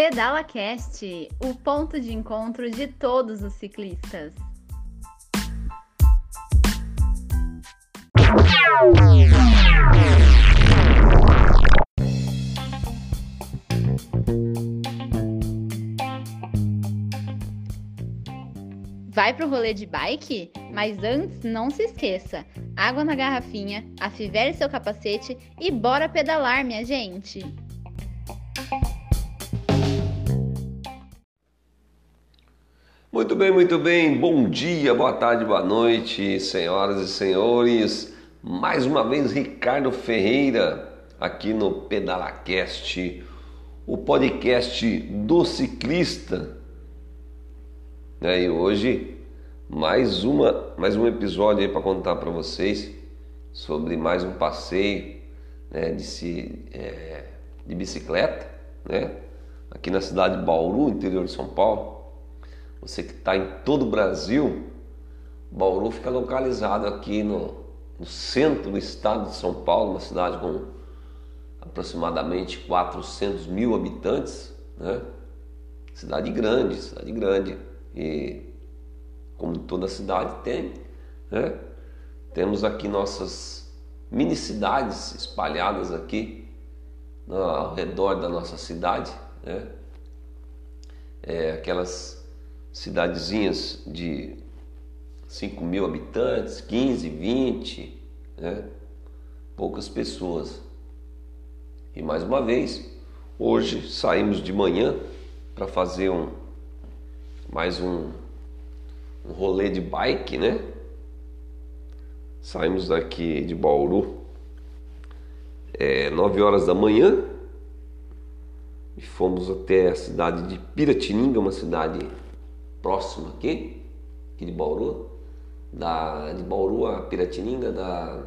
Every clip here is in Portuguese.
Pedala Cast, o ponto de encontro de todos os ciclistas. Vai pro rolê de bike? Mas antes, não se esqueça: água na garrafinha, afivere seu capacete e bora pedalar, minha gente! Bem, muito bem. Bom dia, boa tarde, boa noite, senhoras e senhores. Mais uma vez, Ricardo Ferreira aqui no PedalaCast, o podcast do ciclista. É, e hoje mais uma mais um episódio para contar para vocês sobre mais um passeio né, de, é, de bicicleta, né? Aqui na cidade de Bauru, interior de São Paulo. Você que está em todo o Brasil, Bauru fica localizado aqui no, no centro do estado de São Paulo, uma cidade com aproximadamente 400 mil habitantes, né? Cidade grande, cidade grande. E como toda cidade tem, né? Temos aqui nossas mini cidades espalhadas aqui ao redor da nossa cidade, né? É, aquelas cidadezinhas de 5 mil habitantes, 15, 20, né? poucas pessoas. E mais uma vez, hoje saímos de manhã para fazer um mais um, um rolê de bike, né? Saímos daqui de Bauru é, 9 horas da manhã e fomos até a cidade de Piratininga, uma cidade próximo aqui, aqui de Bauru, da, de Bauru a Piratininga dá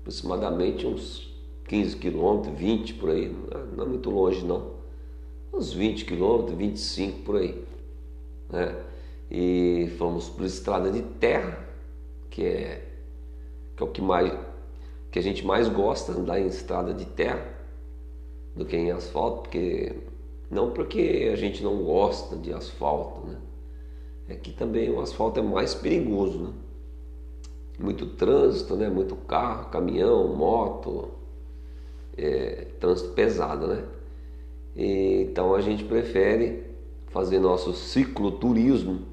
aproximadamente uns 15 quilômetros, 20 por aí, não é muito longe não, uns 20 quilômetros, 25 por aí, né? E fomos por estrada de terra, que é, que é o que mais que a gente mais gosta, andar em estrada de terra do que em asfalto, porque não porque a gente não gosta de asfalto, né? É que também o asfalto é mais perigoso, né? Muito trânsito, né? Muito carro, caminhão, moto, é, trânsito pesado, né? E, então a gente prefere fazer nosso cicloturismo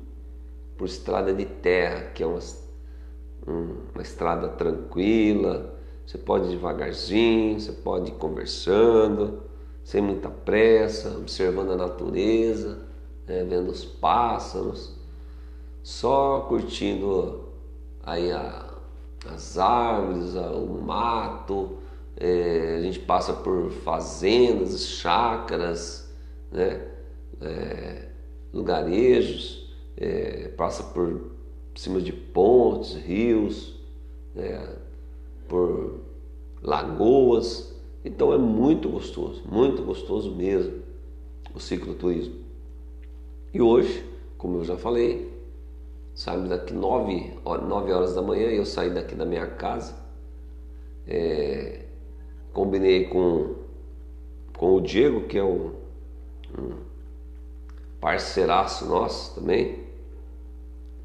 por estrada de terra, que é uma, uma estrada tranquila, você pode ir devagarzinho, você pode ir conversando, sem muita pressa, observando a natureza, né, vendo os pássaros, só curtindo aí a, as árvores, o mato. É, a gente passa por fazendas, chácaras, né, é, lugarejos, é, passa por cima de pontes, rios, né, por lagoas. Então é muito gostoso, muito gostoso mesmo o cicloturismo. E hoje, como eu já falei, saímos daqui 9, 9 horas da manhã eu saí daqui da minha casa. É, combinei com, com o Diego, que é um, um parceiraço nosso também.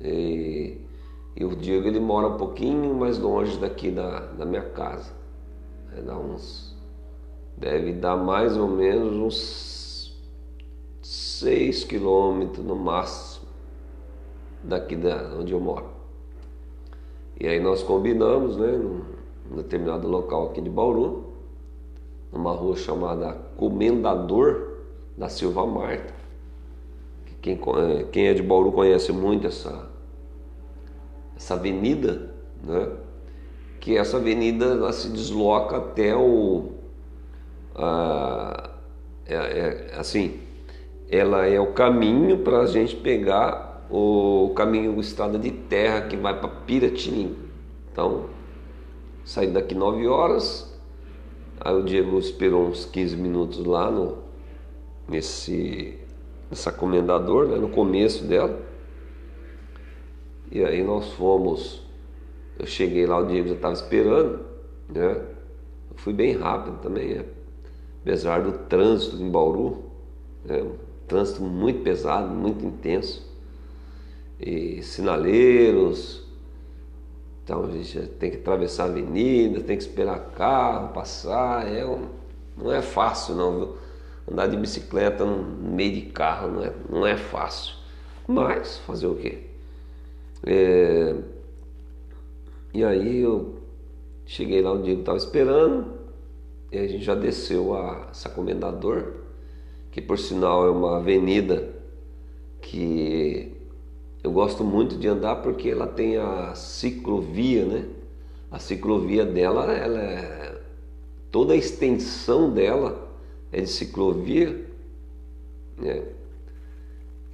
E, e, o Diego ele mora um pouquinho mais longe daqui da, da minha casa. É, dá uns deve dar mais ou menos uns 6 quilômetros no máximo daqui da onde eu moro. E aí nós combinamos, né, num determinado local aqui de Bauru, numa rua chamada Comendador da Silva Marta. Quem, é, quem é de Bauru conhece muito essa, essa avenida, né? Que essa avenida ela se desloca até o ah, é, é, assim, ela é o caminho para a gente pegar o caminho estrada de terra que vai para Piratininga. Então, saí daqui 9 horas, aí o Diego esperou uns 15 minutos lá no nesse nessa comendador, né, no começo dela. E aí nós fomos, eu cheguei lá, o Diego já estava esperando, né? Eu fui bem rápido também, é apesar do trânsito em Bauru, É um trânsito muito pesado, muito intenso. E sinaleiros. Então a gente tem que atravessar a avenida, tem que esperar carro passar. É um, não é fácil não, viu? Andar de bicicleta no meio de carro não é, não é fácil. Mas fazer o quê? É... E aí eu cheguei lá, o Diego estava esperando, e a gente já desceu a Sacomendador, que por sinal é uma avenida que eu gosto muito de andar porque ela tem a ciclovia, né? A ciclovia dela, ela é toda a extensão dela é de ciclovia, né?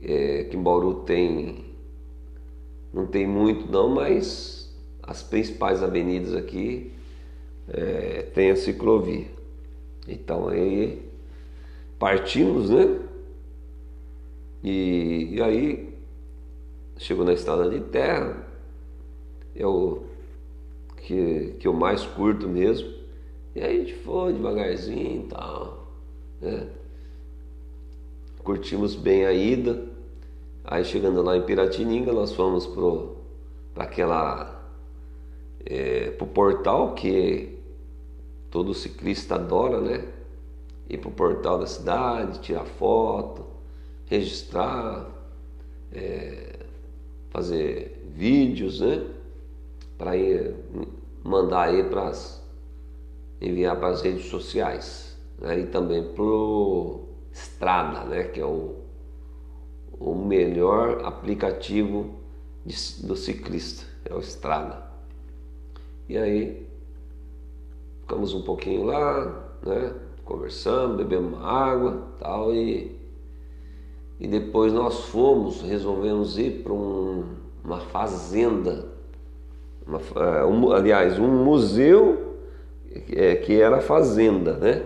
É, que em Bauru tem, não tem muito não, mas as principais avenidas aqui é, tem a ciclovia. Então aí partimos, né? E, e aí chegou na estrada de terra, é o que, que eu mais curto mesmo. E aí a gente foi devagarzinho e tal. Né? Curtimos bem a ida. Aí chegando lá em Piratininga, nós fomos para aquela. É, pro portal que todo ciclista adora, né? Ir pro portal da cidade, tirar foto, registrar, é, fazer vídeos, né? Para mandar aí para enviar para as redes sociais né? e também pro Strada, né? Que é o, o melhor aplicativo de, do ciclista, é o Strada. E aí ficamos um pouquinho lá, né? Conversando, bebemos água, tal e e depois nós fomos, resolvemos ir para um, uma fazenda, uma, é, um, aliás, um museu é, que era fazenda, né?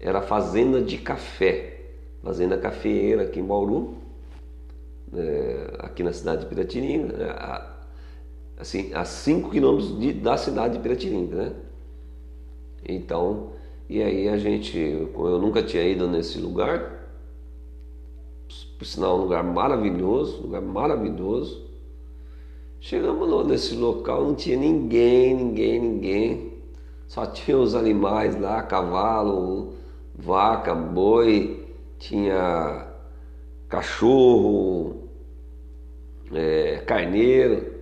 Era fazenda de café, fazenda cafeeira aqui em Bauru, é, aqui na cidade de Piratininga, né? a, assim, a 5 quilômetros da cidade de Piratininga, né? Então, e aí a gente, eu nunca tinha ido nesse lugar, por sinal, um lugar maravilhoso, lugar maravilhoso. Chegamos nesse local, não tinha ninguém, ninguém, ninguém. Só tinha os animais lá, cavalo, vaca, boi, tinha cachorro, é, carneiro.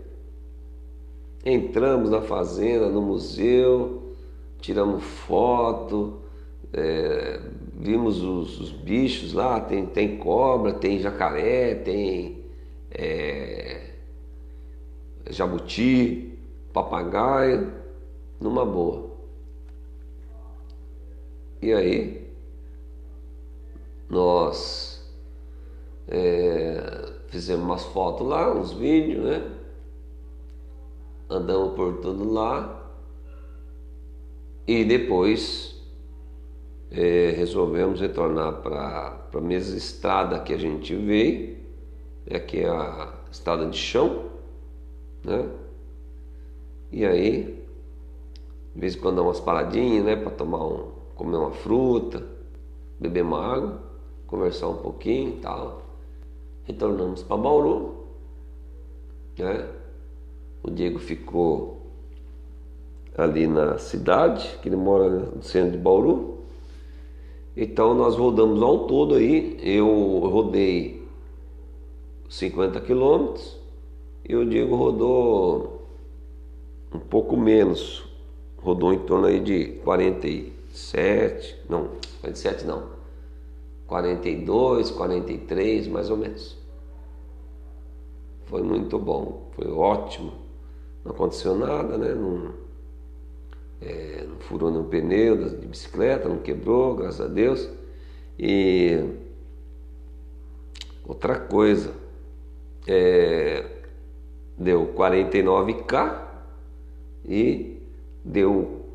Entramos na fazenda, no museu, tiramos foto, é, vimos os, os, bichos lá, tem, tem cobra, tem jacaré, tem é, jabuti, papagaio, numa boa. E aí nós é, fizemos umas fotos lá, uns vídeos, né? Andamos por tudo lá e depois é, resolvemos retornar para a mesma estrada que a gente veio, é que é a estrada de chão, né? E aí, de vez em quando dá umas paradinhas, né, para tomar um, comer uma fruta, beber uma água, conversar um pouquinho e tal. Retornamos para Bauru, né? O Diego ficou ali na cidade, que ele mora no centro de Bauru. Então nós rodamos ao todo aí, eu rodei 50 quilômetros e o Diego rodou um pouco menos, rodou em torno aí de 47, não, 47 não, 42, 43 mais ou menos. Foi muito bom, foi ótimo, não aconteceu nada, né? Não, é, não furou nenhum pneu de bicicleta, não quebrou, graças a Deus. E outra coisa, é, deu 49k e deu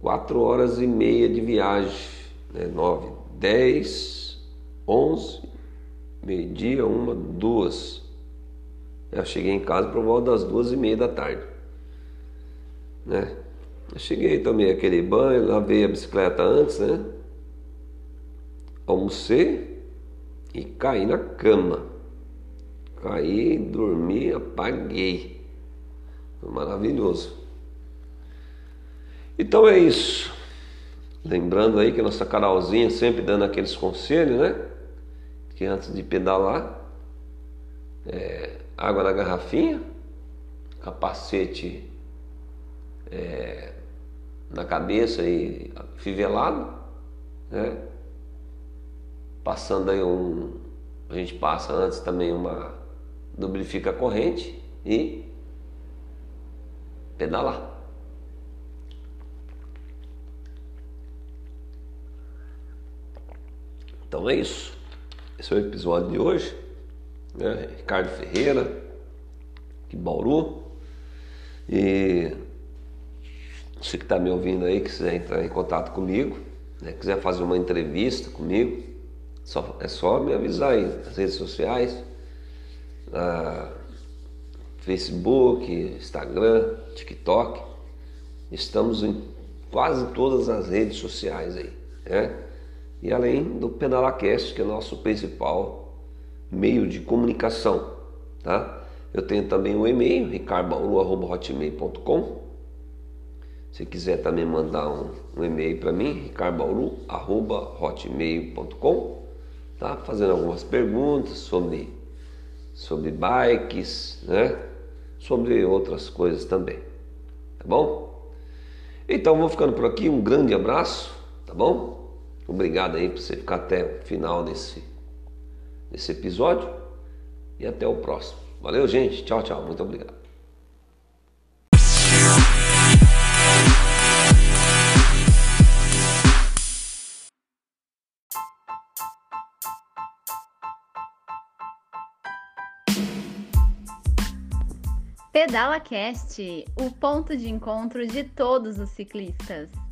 4 horas e meia de viagem, né? 9, 10, 11, meio-dia, uma, duas. Eu cheguei em casa por volta das duas e meia da tarde, né? Cheguei, tomei aquele banho, lavei a bicicleta antes, né? almocei e caí na cama. Caí, dormi, apaguei. Foi maravilhoso. Então é isso. Lembrando aí que a nossa Carolzinha sempre dando aqueles conselhos, né? Que antes de pedalar, é, água na garrafinha, capacete é, na cabeça e fivelado, né? Passando aí um. A gente passa antes também uma. Lubrifica a corrente e pedalar. Então é isso. Esse é o episódio de hoje. Né? Ricardo Ferreira, de Bauru. E você que está me ouvindo aí, quiser entrar em contato comigo, né? quiser fazer uma entrevista comigo, só, é só me avisar aí nas redes sociais, Facebook, Instagram, TikTok. Estamos em quase todas as redes sociais aí, né? e além do PedalaCast, que é nosso principal meio de comunicação. Tá? Eu tenho também o e-mail, ricarbauru.hotmail.com. Se quiser também mandar um, um e-mail para mim, ricarbauru.hotmail.com, tá? fazendo algumas perguntas sobre, sobre bikes, né? sobre outras coisas também. Tá bom? Então vou ficando por aqui, um grande abraço, tá bom? Obrigado aí por você ficar até o final desse, desse episódio e até o próximo. Valeu, gente. Tchau, tchau. Muito obrigado. Pedala Cast, o ponto de encontro de todos os ciclistas.